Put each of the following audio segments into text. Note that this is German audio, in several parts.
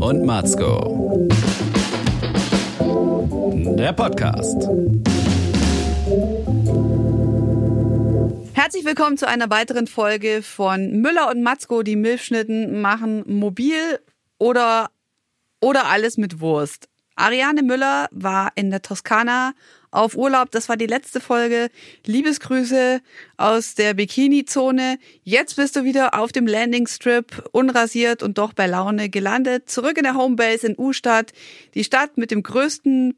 und Matzko. Der Podcast. Herzlich willkommen zu einer weiteren Folge von Müller und Matzko, die Milchschnitten machen mobil oder, oder alles mit Wurst. Ariane Müller war in der Toskana auf Urlaub. Das war die letzte Folge. Liebesgrüße aus der Bikini-Zone. Jetzt bist du wieder auf dem Landing-Strip, unrasiert und doch bei Laune gelandet. Zurück in der Homebase in U-Stadt, die Stadt mit dem größten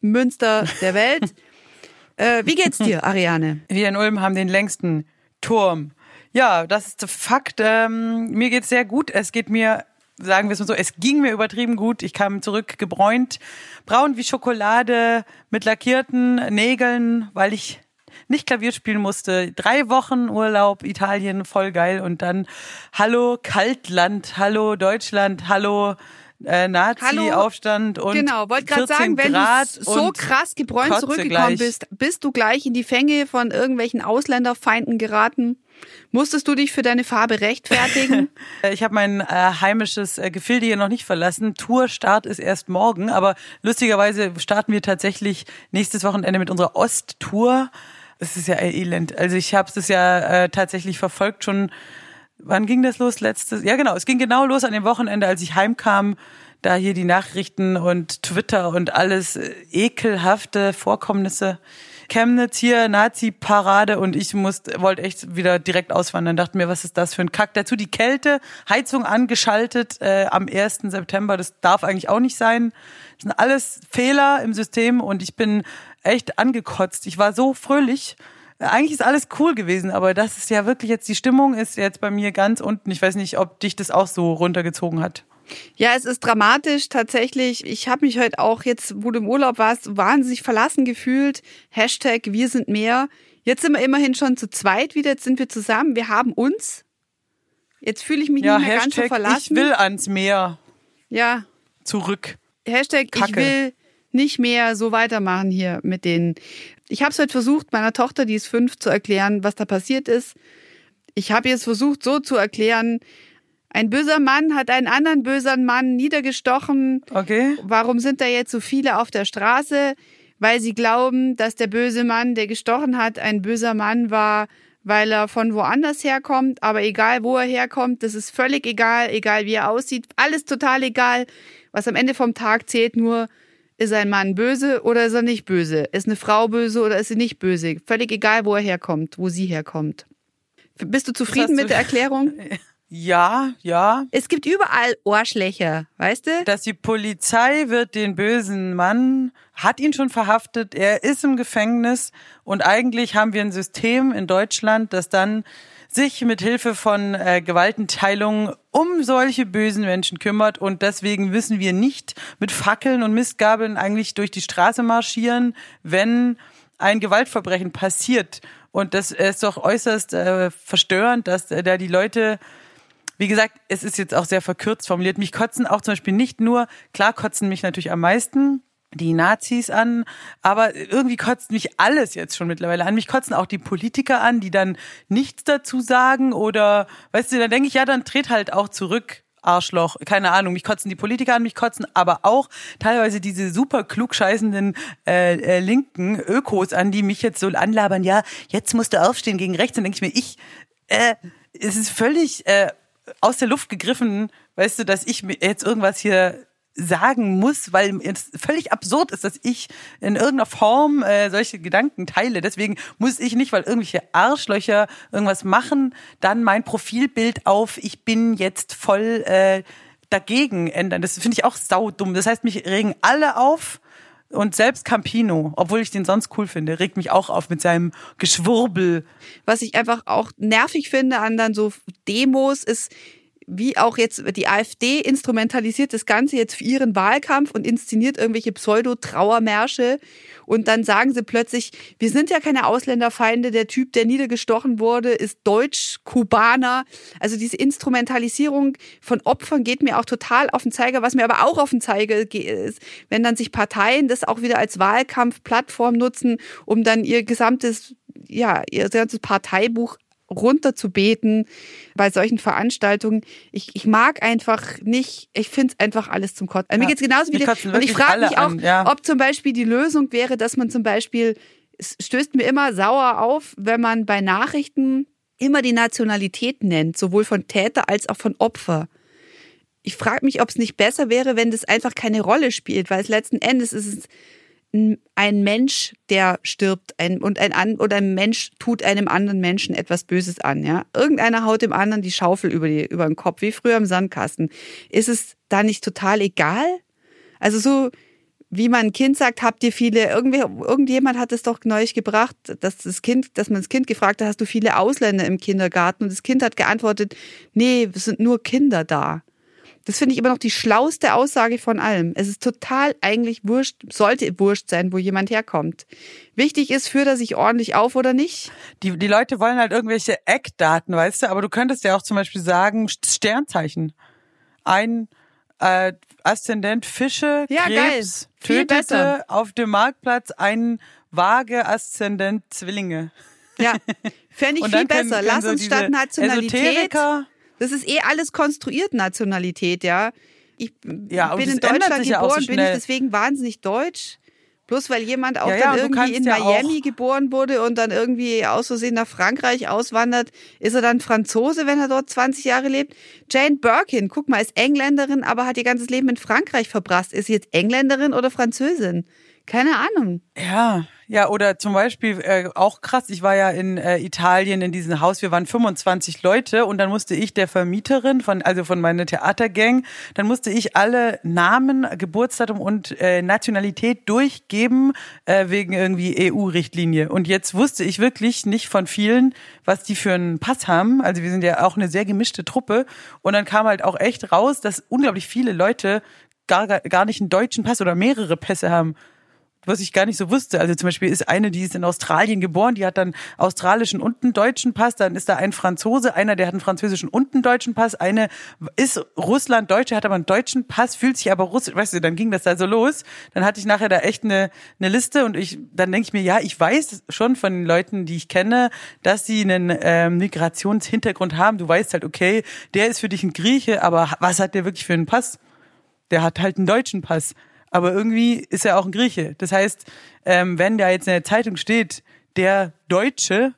Münster der Welt. äh, wie geht's dir, Ariane? Wir in Ulm haben den längsten Turm. Ja, das ist Fakt. Ähm, mir geht's sehr gut. Es geht mir sagen wir es mal so, es ging mir übertrieben gut. Ich kam zurück gebräunt, braun wie Schokolade, mit lackierten Nägeln, weil ich nicht Klavier spielen musste. Drei Wochen Urlaub, Italien, voll geil. Und dann Hallo Kaltland, Hallo Deutschland, Hallo äh, Nazi-Aufstand und genau, wollte gerade sagen, wenn Grad du so krass gebräunt zurückgekommen gleich. bist, bist du gleich in die Fänge von irgendwelchen Ausländerfeinden geraten? Musstest du dich für deine Farbe rechtfertigen? ich habe mein äh, heimisches äh, Gefilde hier noch nicht verlassen. Tourstart ist erst morgen, aber lustigerweise starten wir tatsächlich nächstes Wochenende mit unserer Osttour. Es ist ja elend. Also ich habe es ja äh, tatsächlich verfolgt schon. Wann ging das los? Letztes? Ja, genau. Es ging genau los an dem Wochenende, als ich heimkam. Da hier die Nachrichten und Twitter und alles äh, ekelhafte Vorkommnisse. Chemnitz hier, Nazi-Parade und ich musste, wollte echt wieder direkt auswandern. Dachte mir, was ist das für ein Kack? Dazu die Kälte, Heizung angeschaltet äh, am 1. September. Das darf eigentlich auch nicht sein. Das sind alles Fehler im System und ich bin echt angekotzt. Ich war so fröhlich. Eigentlich ist alles cool gewesen, aber das ist ja wirklich jetzt, die Stimmung ist jetzt bei mir ganz unten. Ich weiß nicht, ob dich das auch so runtergezogen hat. Ja, es ist dramatisch tatsächlich. Ich habe mich heute auch jetzt, wo du im Urlaub warst, wahnsinnig verlassen gefühlt. Hashtag wir sind mehr. Jetzt sind wir immerhin schon zu zweit wieder. Jetzt sind wir zusammen. Wir haben uns. Jetzt fühle ich mich ja, nicht mehr Hashtag ganz so verlassen. Ich will ans Meer. Ja. Zurück. Hashtag Kacke. ich will nicht mehr so weitermachen hier mit denen. Ich habe es heute versucht, meiner Tochter, die ist fünf, zu erklären, was da passiert ist. Ich habe jetzt versucht, so zu erklären, ein böser Mann hat einen anderen bösen Mann niedergestochen. Okay. Warum sind da jetzt so viele auf der Straße? Weil sie glauben, dass der böse Mann, der gestochen hat, ein böser Mann war, weil er von woanders herkommt. Aber egal, wo er herkommt, das ist völlig egal, egal wie er aussieht, alles total egal. Was am Ende vom Tag zählt, nur ist ein Mann böse oder ist er nicht böse? Ist eine Frau böse oder ist sie nicht böse? Völlig egal, wo er herkommt, wo sie herkommt. Bist du zufrieden mit der Erklärung? Ja, ja. Es gibt überall Ohrschlächer, weißt du? Dass die Polizei wird den bösen Mann, hat ihn schon verhaftet, er ist im Gefängnis und eigentlich haben wir ein System in Deutschland, das dann sich mit Hilfe von äh, Gewaltenteilung um solche bösen Menschen kümmert und deswegen müssen wir nicht mit Fackeln und Mistgabeln eigentlich durch die Straße marschieren, wenn ein Gewaltverbrechen passiert. Und das ist doch äußerst äh, verstörend, dass äh, da die Leute wie gesagt, es ist jetzt auch sehr verkürzt formuliert. Mich kotzen auch zum Beispiel nicht nur, klar kotzen mich natürlich am meisten die Nazis an, aber irgendwie kotzt mich alles jetzt schon mittlerweile an. Mich kotzen auch die Politiker an, die dann nichts dazu sagen oder, weißt du, dann denke ich, ja, dann tritt halt auch zurück. Arschloch, keine Ahnung, mich kotzen die Politiker an, mich kotzen aber auch teilweise diese super klugscheißenden äh, äh, linken Ökos an, die mich jetzt so anlabern, ja, jetzt musst du aufstehen gegen rechts, dann denke ich mir, ich, äh, es ist völlig äh, aus der Luft gegriffen, weißt du, dass ich mir jetzt irgendwas hier sagen muss, weil es völlig absurd ist, dass ich in irgendeiner Form äh, solche Gedanken teile. Deswegen muss ich nicht, weil irgendwelche Arschlöcher irgendwas machen, dann mein Profilbild auf ich bin jetzt voll äh, dagegen ändern. Das finde ich auch saudumm. Das heißt, mich regen alle auf und selbst Campino, obwohl ich den sonst cool finde, regt mich auch auf mit seinem Geschwurbel. Was ich einfach auch nervig finde an dann so Demos ist, wie auch jetzt die AfD instrumentalisiert das Ganze jetzt für ihren Wahlkampf und inszeniert irgendwelche Pseudo-Trauermärsche und dann sagen sie plötzlich, wir sind ja keine Ausländerfeinde, der Typ, der niedergestochen wurde, ist Deutsch, Kubaner. Also diese Instrumentalisierung von Opfern geht mir auch total auf den Zeiger, was mir aber auch auf den Zeiger geht, ist, wenn dann sich Parteien das auch wieder als Wahlkampfplattform nutzen, um dann ihr gesamtes, ja, ihr gesamtes Parteibuch runter zu beten bei solchen Veranstaltungen. Ich, ich mag einfach nicht, ich finde es einfach alles zum Kotzen. Also mir Ja, geht's genauso wie dir. Und ich frage mich auch, an, ja. ob zum Beispiel die Lösung wäre, dass man zum Beispiel, es stößt mir immer sauer auf, wenn man bei Nachrichten immer die Nationalität nennt, sowohl von Täter als auch von Opfer. Ich frage mich, ob es nicht besser wäre, wenn das einfach keine Rolle spielt, weil es letzten Endes ist es ein- Mensch, der stirbt ein, und ein an oder ein Mensch tut einem anderen Menschen etwas Böses an. Ja, irgendeiner haut dem anderen die Schaufel über die über den Kopf, wie früher im Sandkasten. Ist es da nicht total egal? Also so wie man ein Kind sagt, habt ihr viele, irgendwie, irgendjemand hat es doch neulich gebracht, dass das Kind, dass man das Kind gefragt hat, hast du viele Ausländer im Kindergarten? Und das Kind hat geantwortet, nee, es sind nur Kinder da. Das finde ich immer noch die schlauste Aussage von allem. Es ist total eigentlich wurscht, sollte wurscht sein, wo jemand herkommt. Wichtig ist, führt er sich ordentlich auf oder nicht? Die, die Leute wollen halt irgendwelche Eckdaten, weißt du, aber du könntest ja auch zum Beispiel sagen, Sternzeichen. Ein äh, Aszendent Fische, Ja, geil. Krebs, Viel tötete besser. auf dem Marktplatz einen Waage Aszendent Zwillinge. Ja, fände ich viel besser. Lass so uns statt Nationalität. Esoteriker, Das ist eh alles konstruiert, Nationalität, ja. Ich Ja, bin in Deutschland ja geboren, so bin ich deswegen wahnsinnig deutsch. Bloß weil jemand auch Ja, ja, dann du irgendwie in ja Miami geboren wurde und dann irgendwie aus Versehen nach Frankreich auswandert, ist er dann Franzose, wenn er dort 20 Jahre lebt? Jane Birkin, guck mal, ist Engländerin, aber hat ihr ganzes Leben in Frankreich verbracht. Ist sie jetzt Engländerin oder Französin? Keine Ahnung. Ja, ja, oder zum Beispiel äh, auch krass, ich war ja in äh, Italien in diesem Haus, wir waren 25 Leute und dann musste ich der Vermieterin von, also von meiner Theatergang, dann musste ich alle Namen, Geburtsdatum und äh, Nationalität durchgeben äh, wegen irgendwie EU-Richtlinie. Und jetzt wusste ich wirklich nicht von vielen, was die für einen Pass haben. Also wir sind ja auch eine sehr gemischte Truppe. Und dann kam halt auch echt raus, dass unglaublich viele Leute gar, gar nicht einen deutschen Pass oder mehrere Pässe haben was ich gar nicht so wusste. Also zum Beispiel ist eine, die ist in Australien geboren, die hat dann australischen und einen deutschen Pass. Dann ist da ein Franzose, einer, der hat einen französischen und einen deutschen Pass. Eine ist Russland-Deutsche, hat aber einen deutschen Pass, fühlt sich aber russisch. Weißt du, dann ging das da so los. Dann hatte ich nachher da echt eine, eine Liste und ich, dann denke ich mir, ja, ich weiß schon von den Leuten, die ich kenne, dass sie einen ähm, Migrationshintergrund haben. Du weißt halt, okay, der ist für dich ein Grieche, aber was hat der wirklich für einen Pass? der hat halt einen deutschen Pass. Aber irgendwie ist er auch ein Grieche. Das heißt, ähm, wenn da jetzt in der Zeitung steht, der Deutsche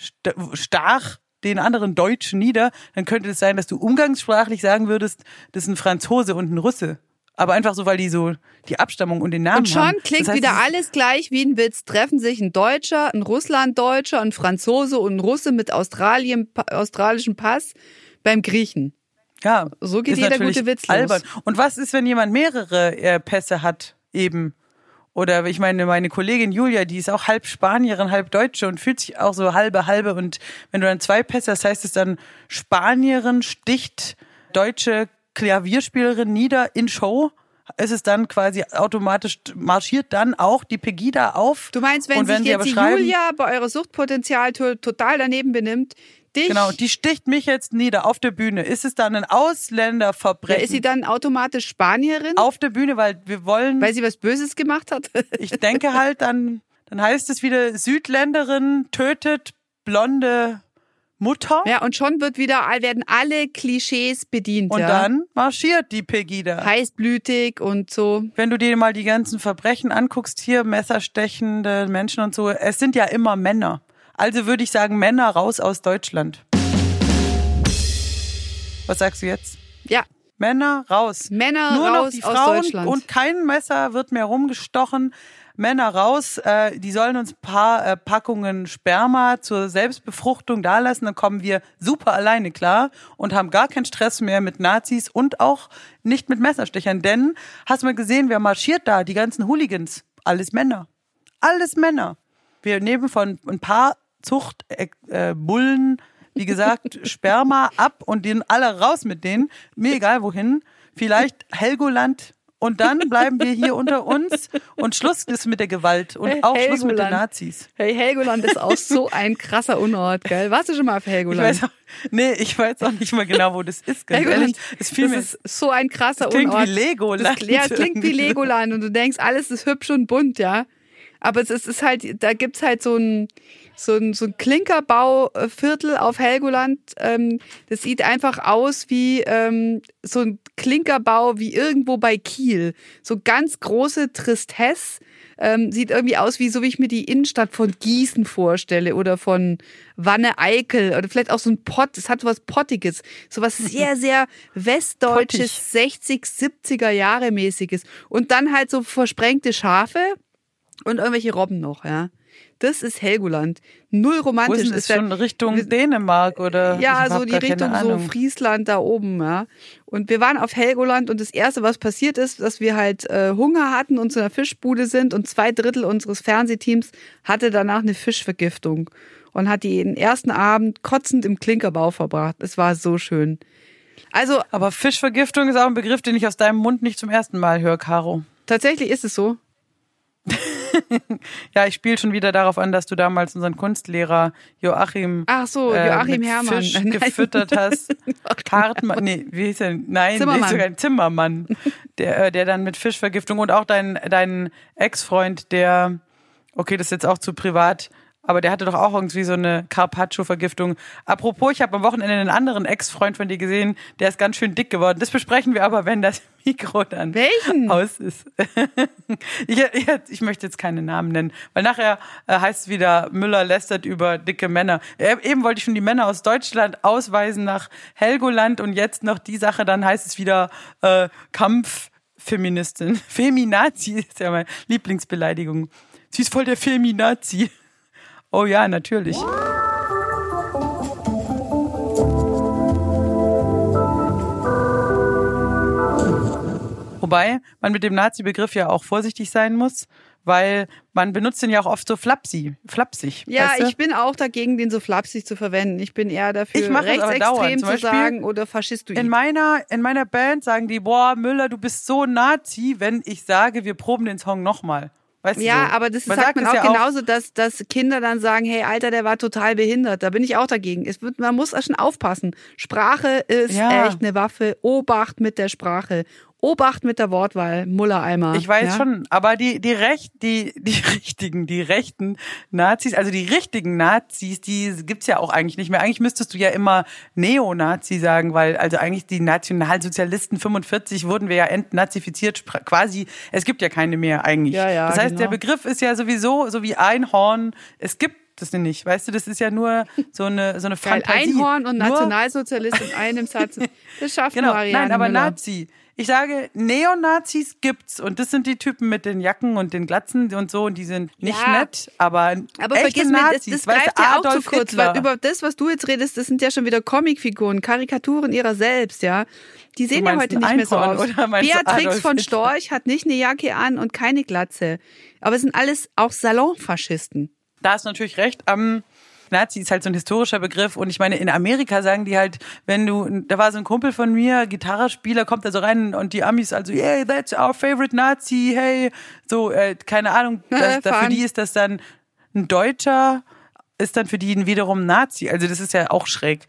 st stach den anderen Deutschen nieder, dann könnte es sein, dass du umgangssprachlich sagen würdest, das ist ein Franzose und ein Russe. Aber einfach so, weil die so die Abstammung und den Namen Und schon haben. klingt das heißt, wieder alles gleich wie ein Witz. Treffen sich ein Deutscher, ein Russlanddeutscher, ein Franzose und ein Russe mit Australien, australischem Pass beim Griechen. Ja, So geht jeder gute Witz los. albern. Und was ist, wenn jemand mehrere äh, Pässe hat, eben? Oder ich meine, meine Kollegin Julia, die ist auch halb Spanierin, halb Deutsche und fühlt sich auch so halbe, halbe. Und wenn du dann zwei Pässe hast, heißt es dann, Spanierin sticht deutsche Klavierspielerin nieder in Show. Ist es dann quasi automatisch, marschiert dann auch die Pegida auf? Du meinst, wenn wenn sich jetzt die Julia bei eurer Suchtpotenzial to- total daneben benimmt, dich, Genau, die sticht mich jetzt nieder auf der Bühne. Ist es dann ein Ausländerverbrechen? ja, ist sie dann automatisch Spanierin, auf der Bühne, weil wir wollen weil sie was Böses gemacht hat? Ich denke halt, dann, dann heißt es wieder, Südländerin tötet blonde Mutter. ja, und schon wird wieder, werden alle Klischees bedient. Und ja. dann marschiert die Pegida. heißblütig und so. Wenn du dir mal die ganzen Verbrechen anguckst, hier messerstechende Menschen und so, es sind ja immer Männer. Also würde ich sagen, Männer raus aus Deutschland. Was sagst du jetzt? Ja, Männer raus. Männer Nur noch raus die aus Frauen Deutschland. und kein Messer wird mehr rumgestochen. Männer raus, äh, die sollen uns ein paar äh, Packungen Sperma zur Selbstbefruchtung dalassen, dann kommen wir super alleine klar und haben gar keinen Stress mehr mit Nazis und auch nicht mit Messerstechern. Denn, hast du mal gesehen, wer marschiert da? Die ganzen Hooligans. Alles Männer. Alles Männer. Wir nehmen von ein paar Zucht äh, äh, Bullen, wie gesagt, Sperma ab und den alle raus mit denen. Mir egal wohin. Vielleicht Helgoland. Und dann bleiben wir hier unter uns und Schluss ist mit der Gewalt und auch Schluss mit den Helgoland. Nazis. Hey, Helgoland ist auch so ein krasser Unort, gell? Warst du schon mal auf Ich Helgoland? weiß auch, nee, ich weiß auch nicht mal genau, wo das ist. Ganz Helgoland, ehrlich, das mir ist so ein krasser das klingt Unort. wie Legoland. Das, ja, es klingt wie. Legoland und du denkst, alles ist hübsch und bunt, ja. Aber es ist, ist halt, da gibt's halt so ein, so ein, so ein Klinkerbauviertel auf Helgoland. Ähm, das sieht einfach aus wie ähm, so ein Klinkerbau wie irgendwo bei Kiel. So ganz große Tristesse. Ähm, sieht irgendwie aus wie so, wie ich mir die Innenstadt von Gießen vorstelle oder von Wanne Eickel oder vielleicht auch so ein Pott. Es hat was Pottiges. So was sehr, sehr westdeutsches, 60, 70er Jahre mäßiges. Und dann halt so versprengte Schafe und irgendwelche Robben noch, ja. Das ist Helgoland. Null romantisch. Wo ist ist das schon Richtung Dänemark oder? ja, so die Richtung so. Friesland da oben, ja. Und wir waren auf Helgoland und das erste, was passiert ist, dass wir halt äh, Hunger hatten und zu einer Fischbude sind und zwei Drittel unseres Fernsehteams hatte danach eine Fischvergiftung und hat den ersten Abend kotzend im Klinkerbau verbracht. Es war so schön. Also Aber Fischvergiftung ist auch ein Begriff, den ich aus deinem Mund nicht zum ersten Mal höre, Caro. tatsächlich ist es so. Ja, ich spiele schon wieder darauf an, dass du damals unseren Kunstlehrer Joachim, Ach so, äh, Joachim mit Herrmann. Fisch Nein. gefüttert hast. Hartmann, nee, wie hieß er? Nein, Zimmermann. nicht sogar ein Zimmermann, der, äh, der dann mit Fischvergiftung und auch dein, dein Ex-Freund, der, okay, das ist jetzt auch zu privat, aber der hatte doch auch irgendwie so eine Carpaccio-Vergiftung. Apropos, ich habe am Wochenende einen anderen Ex-Freund von dir gesehen, der ist ganz schön dick geworden. Das besprechen wir aber, wenn das Mikro dann Welchen? aus ist. ich, ich, ich möchte jetzt keine Namen nennen, weil nachher äh, heißt es wieder, Müller lästert über dicke Männer. Äh, eben wollte ich schon die Männer aus Deutschland ausweisen nach Helgoland und jetzt noch die Sache, dann heißt es wieder äh, Kampffeministin. Feminazi ist ja meine Lieblingsbeleidigung. Sie ist voll der Feminazi. Oh ja, natürlich. Wobei man mit dem Nazi-Begriff ja auch vorsichtig sein muss, weil man benutzt den ja auch oft so flapsig. flapsig Ja, weißt du? ich bin auch dagegen, den so flapsig zu verwenden. Ich bin eher dafür, Ich rechtsextrem zu sagen oder faschistoid. In meiner, in meiner Band sagen die, boah, Müller, du bist so Nazi, wenn ich sage, wir proben den Song nochmal. Weißt Ja, du so? aber das sagt man es auch ja genauso, dass, dass Kinder dann sagen, hey Alter, der war total behindert. Da bin ich auch dagegen. Es wird, man muss auch schon aufpassen. Sprache ist Ja. echt eine Waffe. Obacht mit der Sprache. Obacht mit der Wortwahl. Mullereimer. Ich weiß ja? schon, aber die, die Recht, die, die richtigen, die rechten Nazis, also die richtigen Nazis, die gibt's ja auch eigentlich nicht mehr. Eigentlich müsstest du ja immer Neonazi sagen, weil also eigentlich die Nationalsozialisten 45 wurden wir ja entnazifiziert, quasi, es gibt ja keine mehr eigentlich. Ja, ja, das heißt, genau. der Begriff ist ja sowieso so wie Einhorn, es gibt das nicht, weißt du, das ist ja nur so eine, so eine Geil, Fantasie. Einhorn und Nationalsozialist in einem Satz. Das schafft Genau, nur Ariane nein, aber Müller. Nazi. Ich sage, Neonazis gibt's und das sind die Typen mit den Jacken und den Glatzen und so und die sind nicht Ja. nett, aber Aber echte vergiss mir, das, Nazis, das greift ja auch zu Adolf kurz, Hitler. weil über das, was du jetzt redest, das sind ja schon wieder Comicfiguren, Karikaturen ihrer selbst, ja. Die sehen ja heute nicht mehr so aus. Beatrix Adolf von? Storch hat nicht eine Jacke an und keine Glatze. Aber es sind alles auch Salonfaschisten. Da hast du natürlich recht. Ähm, Nazi ist halt so ein historischer Begriff. Und ich meine, in Amerika sagen die halt, wenn du, da war so ein Kumpel von mir, Gitarrespieler, kommt da so rein und die Amis also, yeah, that's our favorite Nazi, hey, so, äh, keine Ahnung, das, da, für die ist das dann ein Deutscher, ist dann für die wiederum Nazi, also das ist ja auch schräg.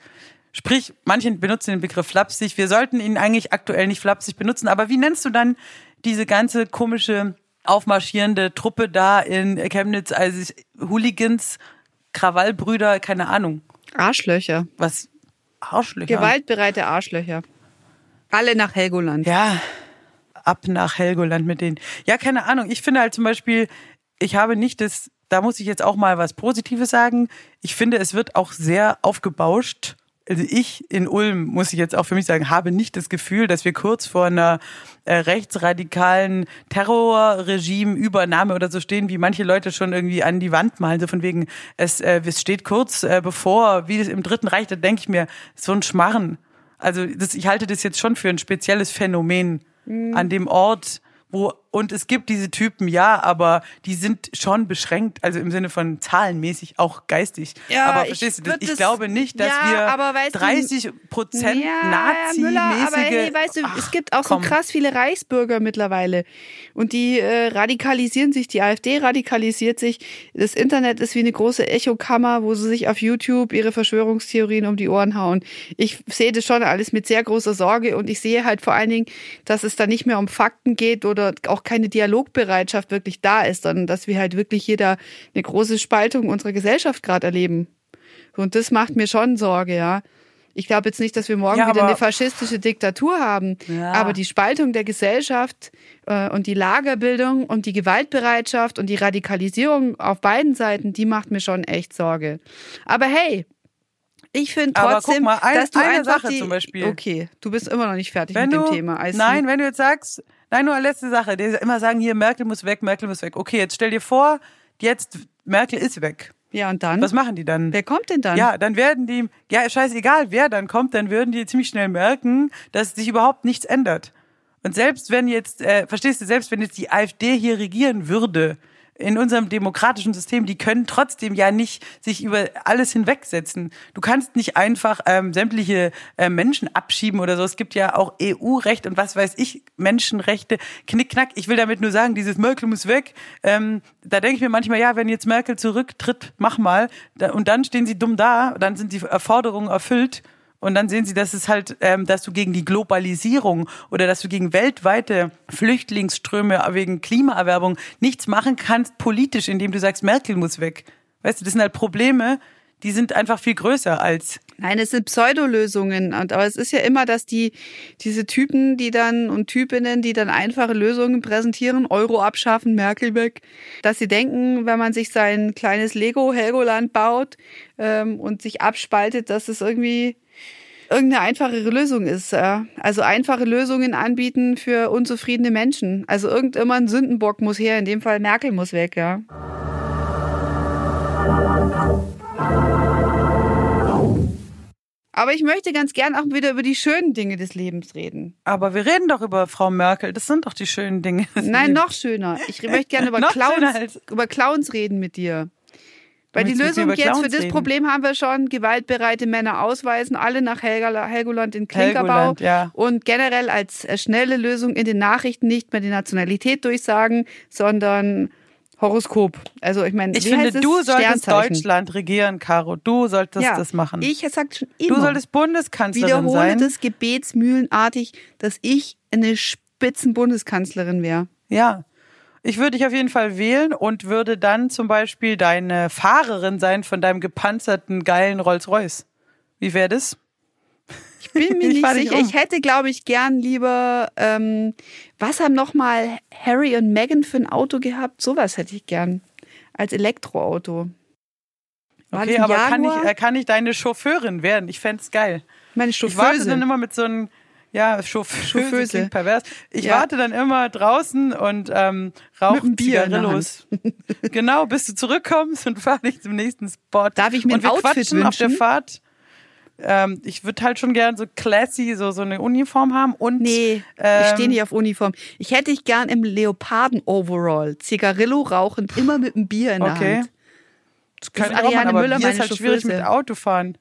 Sprich, manche benutzen den Begriff flapsig, wir sollten ihn eigentlich aktuell nicht flapsig benutzen, aber wie nennst du dann diese ganze komische aufmarschierende Truppe da in Chemnitz, also Hooligans, Krawallbrüder, keine Ahnung, Arschlöcher. was Arschlöcher. Gewaltbereite Arschlöcher. Alle nach Helgoland. Ja, ab nach Helgoland mit denen. Ja, keine Ahnung. Ich finde halt zum Beispiel, ich habe nicht das, da muss ich jetzt auch mal was Positives sagen. Ich finde, es wird auch sehr aufgebauscht. Also ich in Ulm, muss ich jetzt auch für mich sagen, habe nicht das Gefühl, dass wir kurz vor einer äh, rechtsradikalen Terrorregime-Übernahme oder so stehen, wie manche Leute schon irgendwie an die Wand malen, so von wegen, es, äh, es steht kurz äh, bevor, wie das im Dritten Reich, da denke ich mir, so ein Schmarren. Also das, ich halte das jetzt schon für ein spezielles Phänomen an dem Ort, wo und es gibt diese Typen, ja, aber die sind schon beschränkt, also im Sinne von zahlenmäßig auch geistig. Ja, aber ich verstehst du, würd ich das- glaube nicht, dass Ja, aber wir du- 30 Prozent Nazi-mäßige. Müller, aber hey, weißt du, es gibt auch komm. so krass viele Reichsbürger mittlerweile. Und die äh, radikalisieren sich, die AfD radikalisiert sich. Das Internet ist wie eine große Echokammer, wo sie sich auf YouTube ihre Verschwörungstheorien um die Ohren hauen. Ich sehe das schon alles mit sehr großer Sorge und ich sehe halt vor allen Dingen, dass es da nicht mehr um Fakten geht oder auch auch keine Dialogbereitschaft wirklich da ist, sondern dass wir halt wirklich hier da eine große Spaltung unserer Gesellschaft gerade erleben. Und das macht mir schon Sorge, ja. Ich glaube jetzt nicht, dass wir morgen Ja, wieder eine faschistische Diktatur haben, Ja. aber die Spaltung der Gesellschaft äh, und die Lagerbildung und die Gewaltbereitschaft und die Radikalisierung auf beiden Seiten, die macht mir schon echt Sorge. Aber hey, ich finde trotzdem, mal, ein- dass du eine Sache die, zum Beispiel. Okay, du bist immer noch nicht fertig Wenn mit du, dem Thema. I see. nein, wenn du jetzt sagst, nein, nur eine letzte Sache, die immer sagen hier, Merkel muss weg, Merkel muss weg. Okay, jetzt stell dir vor, jetzt Merkel ist weg. Ja, und dann? Was machen die dann? Wer kommt denn dann? Ja, dann werden die, ja, scheißegal, wer dann kommt, dann würden die ziemlich schnell merken, dass sich überhaupt nichts ändert. Und selbst wenn jetzt, äh, verstehst du, selbst wenn jetzt die AfD hier regieren würde, in unserem demokratischen System, die können trotzdem ja nicht sich über alles hinwegsetzen. Du kannst nicht einfach ähm, sämtliche äh, Menschen abschieben oder so. Es gibt ja auch EU-Recht und was weiß ich, Menschenrechte, knickknack. Ich will damit nur sagen, dieses Merkel muss weg. Ähm, da denke ich mir manchmal, ja, wenn jetzt Merkel zurücktritt, mach mal. Und dann stehen sie dumm da, dann sind die Forderungen erfüllt. Und dann sehen sie, dass es halt, ähm, dass du gegen die Globalisierung oder dass du gegen weltweite Flüchtlingsströme wegen Klimaerwerbung nichts machen kannst politisch, indem du sagst, Merkel muss weg. Weißt du, das sind halt Probleme, die sind einfach viel größer als Nein, es sind Pseudolösungen. Aber es ist ja immer, dass die, diese Typen, die dann und Typinnen, die dann einfache Lösungen präsentieren, Euro abschaffen, Merkel weg, dass sie denken, wenn man sich sein kleines Lego-Helgoland baut ähm, und sich abspaltet, dass es irgendwie irgendeine einfachere Lösung ist. Ja. Also einfache Lösungen anbieten für unzufriedene Menschen. Also irgendjemand Sündenbock muss her, in dem Fall Merkel muss weg, ja. Aber ich möchte ganz gern auch wieder über die schönen Dinge des Lebens reden. Aber wir reden doch über Frau Merkel. Das sind doch die schönen Dinge. Nein, noch schöner. Ich möchte gerne über Clowns, über Clowns reden mit dir. Weil die Lösung jetzt für das reden? Problem haben wir schon. Gewaltbereite Männer ausweisen, alle nach Helgoland in Klinkerbau. Helgoland, ja. Und generell als äh, schnelle Lösung in den Nachrichten nicht mehr die Nationalität durchsagen, sondern Horoskop. Also ich meine, Ich finde, du solltest. Deutschland regieren, Caro. Du solltest ja, das machen. Ich sag schon immer. du solltest Bundeskanzlerin wiederhole sein. das gebetsmühlenartig, dass ich eine Spitzenbundeskanzlerin wäre. Ja. Ich würde dich auf jeden Fall wählen und würde dann zum Beispiel deine Fahrerin sein von deinem gepanzerten, geilen Rolls-Royce. Wie wäre das? Ich bin mir Ich nicht sicher. um. Ich hätte, glaube ich, gern lieber, ähm, was haben nochmal Harry und Meghan für ein Auto gehabt? Sowas hätte ich gern. Als Elektroauto. War Okay, aber kann ich, äh, kann ich deine Chauffeurin werden? Ich fänd's geil. Meine Ich warte dann immer mit so einem, ja, Chauffeuse, klingt pervers. Ich Ja. warte dann immer draußen und ähm, rauche Bier Zigarillos. genau, bis du zurückkommst und fahr dich zum nächsten Spot. Darf ich mir und ein Outfit quatschen auf der wünschen? Fahrt. Ähm, ich würde halt schon gern so classy, so, so eine Uniform haben und Nee, ich ähm, stehe nicht auf Uniform. Ich hätte dich gern im Leoparden-Overall. Zigarillo rauchend, immer mit einem Bier in der Okay. Hand. Das kann ist ich auch Ariane aber Müller, Bier ist halt schwierig mit Autofahren.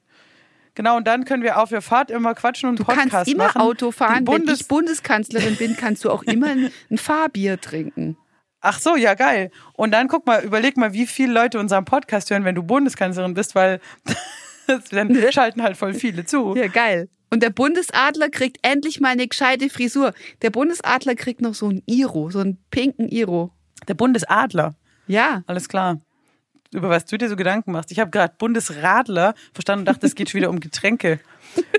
Genau, und dann können wir auf der Fahrt immer quatschen und Du Podcast kannst immer machen. Auto fahren. Wenn ich Bundeskanzlerin bin, kannst du auch immer ein, ein Fahrbier trinken. Ach so, ja geil. Und dann guck mal, überleg mal, wie viele Leute unseren Podcast hören, wenn du Bundeskanzlerin bist, weil dann schalten halt voll viele zu. Ja, geil. Und der Bundesadler kriegt endlich mal eine gescheite Frisur. Der Bundesadler kriegt noch so ein Iro, so einen pinken Iro. Der Bundesadler. Ja. Alles klar. Über was du dir so Gedanken machst. Ich habe gerade Bundesradler verstanden und dachte, es geht schon wieder um Getränke.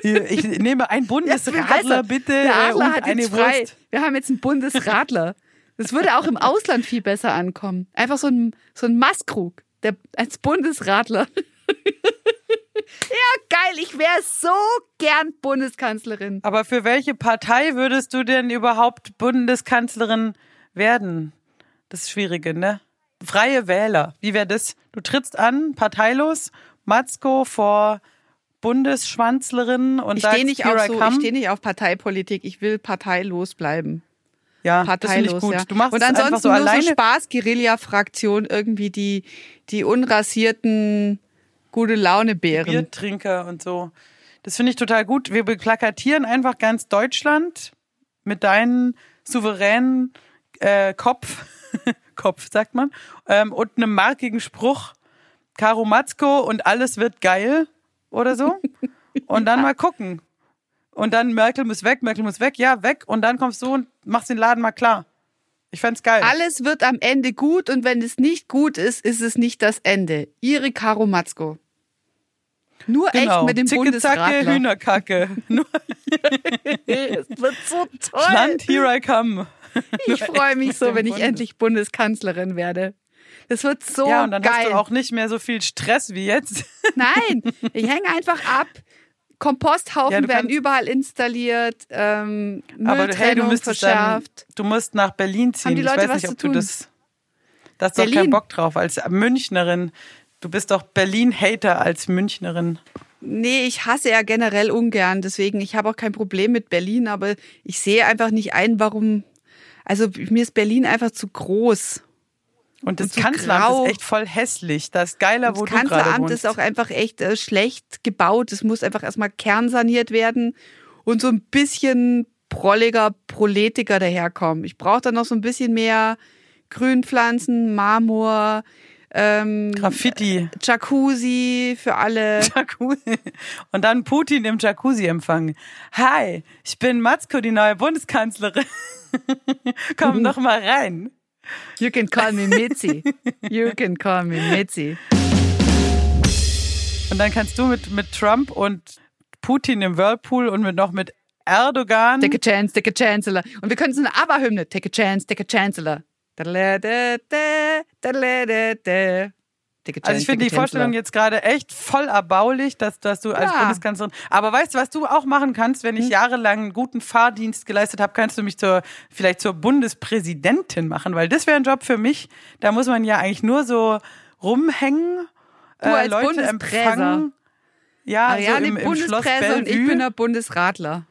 Ich nehme ein Bundesradler bitte Der Adler und hat eine jetzt frei. Wurst. Wir haben jetzt einen Bundesradler. Das würde auch im Ausland viel besser ankommen. Einfach so ein, so ein Mastkrug. Der, als Bundesradler. ja, geil. Ich wäre so gern Bundeskanzlerin. Aber für welche Partei würdest du denn überhaupt Bundeskanzlerin werden? Das ist Schwierige, ne? Freie Wähler. Wie wäre das? Du trittst an, parteilos, Matzko vor Bundesschwanzlerin und Ich sagst, stehe nicht, auf so, ich come. steh nicht auf Parteipolitik. Ich will parteilos bleiben. ja, parteilos, gut. ja. Du machst und ansonsten einfach so nur alleine. so Spaß-Guerilla-Fraktion, irgendwie die, die unrasierten gute Laune-Bären. Biertrinker und so. Das finde ich total gut. Wir beplakatieren einfach ganz Deutschland mit deinem souveränen äh, Kopf, Kopf sagt man, ähm, und einem markigen Spruch, Karo Matzko und alles wird geil oder so. Und dann mal gucken. Und dann Merkel muss weg, Merkel muss weg, ja, weg. Und dann kommst du und machst den Laden mal klar. Ich fand's geil. Alles wird am Ende gut und wenn es nicht gut ist, ist es nicht das Ende. Ihre Caro Matzko. Nur genau. echt mit dem Zicke, Zacke, Bundesratler. Hühnerkacke. Nur es wird so toll. Land, here I come. Ich freue mich so, wenn ich Bundes- endlich Bundeskanzlerin werde. Das wird so ja, und dann geil. hast du auch nicht mehr so viel Stress wie jetzt. Nein, ich hänge einfach ab. Komposthaufen Ja, werden überall installiert, ähm, Aber du- hey, du Mülltrennung müsstest dann, verschärft. du musst nach Berlin ziehen. Haben die Leute ich weiß was nicht, ob du das, da hast du doch Berlin. keinen Bock drauf als Münchnerin. Du bist doch Berlin-Hater als Münchnerin. Nee, ich hasse ja generell ungern, deswegen ich habe auch kein Problem mit Berlin, aber ich sehe einfach nicht ein, warum. Also mir ist Berlin einfach zu groß. Und das Und Kanzleramt grau. ist echt voll hässlich. Das ist geiler, wo Das du gerade Kanzleramt ist auch einfach echt äh, schlecht gebaut. Es muss einfach erstmal kernsaniert werden und so ein bisschen prolliger, proletiger daherkommen. Ich brauche da noch so ein bisschen mehr Grünpflanzen, Marmor, ähm, Graffiti. Jacuzzi für alle. Jacuzzi. Und dann Putin im Jacuzzi empfangen. Hi, ich bin Matzko, die neue Bundeskanzlerin. Komm doch mal rein. You can call me Mitzi. You can call me Mitzi. Und dann kannst du mit, mit Trump und Putin im Whirlpool und mit, noch mit Erdogan. Take a chance, take a chancellor. Und wir können so eine ABBA-Hymne. Take a chance, take a chancellor. Also ich finde die Vorstellung jetzt gerade echt voll erbaulich, dass, dass du als Ja. Bundeskanzlerin. Aber weißt du, was du auch machen kannst, wenn ich jahrelang einen guten Fahrdienst geleistet habe, kannst du mich zur vielleicht zur Bundespräsidentin machen, weil das wäre ein Job für mich. Da muss man ja eigentlich nur so rumhängen, Du äh, Leute empfangen. Ja, Ariane so im, im Bundespräser und ich bin der Bundesratler.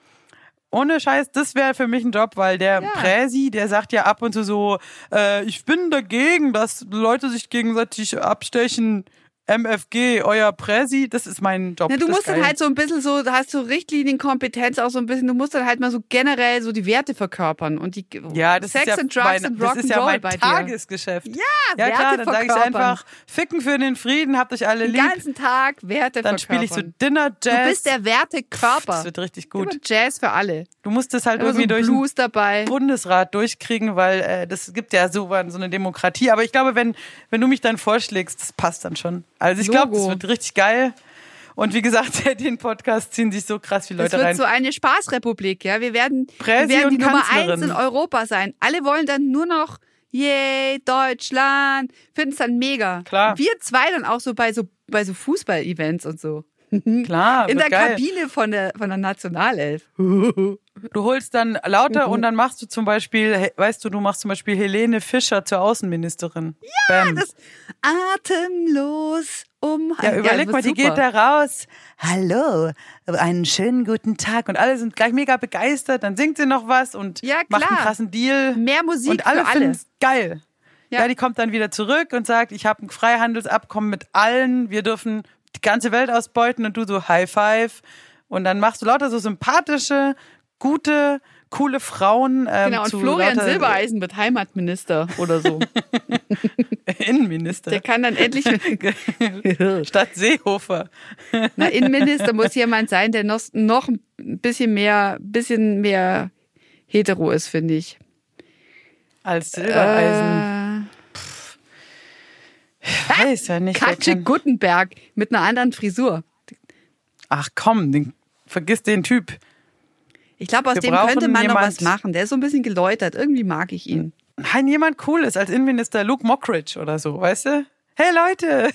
Ohne Scheiß, das wäre für mich ein Job, weil der Ja. Präsi, der sagt ja ab und zu so, äh, ich bin dagegen, dass Leute sich gegenseitig abstechen. MFG, euer Präsi, das ist mein Job. Na, du musst dann halt so ein bisschen so, hast du Richtlinienkompetenz auch so ein bisschen, du musst dann halt mal so generell so die Werte verkörpern und die ja, das Sex ist ja and Drugs mein, and das ist ja mein bei dir. Tagesgeschäft. Ja, ja klar, Werte dann sage ich verkörpern. einfach, ficken für den Frieden, habt euch alle Den lieb. ganzen Tag Werte Dann spiele ich so verkörpern. Dinner Jazz. Du bist der Wertekörper. Das wird richtig gut. Immer Jazz für alle. Du musst das halt Immer so irgendwie durch den Blues dabei. Bundesrat durchkriegen, weil äh, das gibt ja so, so eine Demokratie. Aber ich glaube, wenn, wenn du mich dann vorschlägst, das passt dann schon. Also ich glaube, das wird richtig geil. Und wie gesagt, den Podcast ziehen sich so krass viele Es Leute wird rein. so eine Spaßrepublik, ja. Wir werden, wir werden die Nummer eins in Europa sein. Alle wollen dann nur noch, yay, Deutschland, finden es dann mega. Klar. Wir zwei dann auch so bei so, bei so Fußball-Events und so. Klar, In der geil. Kabine von der, von der Nationalelf. Du holst dann lauter Mhm. und dann machst du zum Beispiel, weißt du, du machst zum Beispiel Helene Fischer zur Außenministerin. Ja, Bam. Das atemlos um. Ja, überleg das mal, wird die super. geht da raus. Hallo, einen schönen guten Tag. Und alle sind gleich mega begeistert. Dann singt sie noch was und Ja, macht einen krassen Deal. Mehr Musik und alle für alle. geil. Ja. Ja. die kommt dann wieder zurück und sagt, ich habe ein Freihandelsabkommen mit allen. Wir dürfen die ganze Welt ausbeuten. Und du so High Five. Und dann machst du lauter so sympathische, gute, coole Frauen. Ähm, Genau, und zu Florian Silbereisen wird Heimatminister oder so. Innenminister. Der kann dann endlich. Statt Seehofer. Na, Innenminister muss jemand sein, der noch, noch ein bisschen mehr, bisschen mehr hetero ist, finde ich. Als Silbereisen. Äh, Weiß ja nicht. wer Katje kann- Guttenberg mit einer anderen Frisur. Ach komm, den, vergiss den Typ. Ich glaube, aus Wir dem könnte man noch jemand- was machen. Der ist so ein bisschen geläutert. Irgendwie mag ich ihn. Nein, jemand Cooles als Innenminister Luke Mockridge oder so, weißt du? Hey Leute!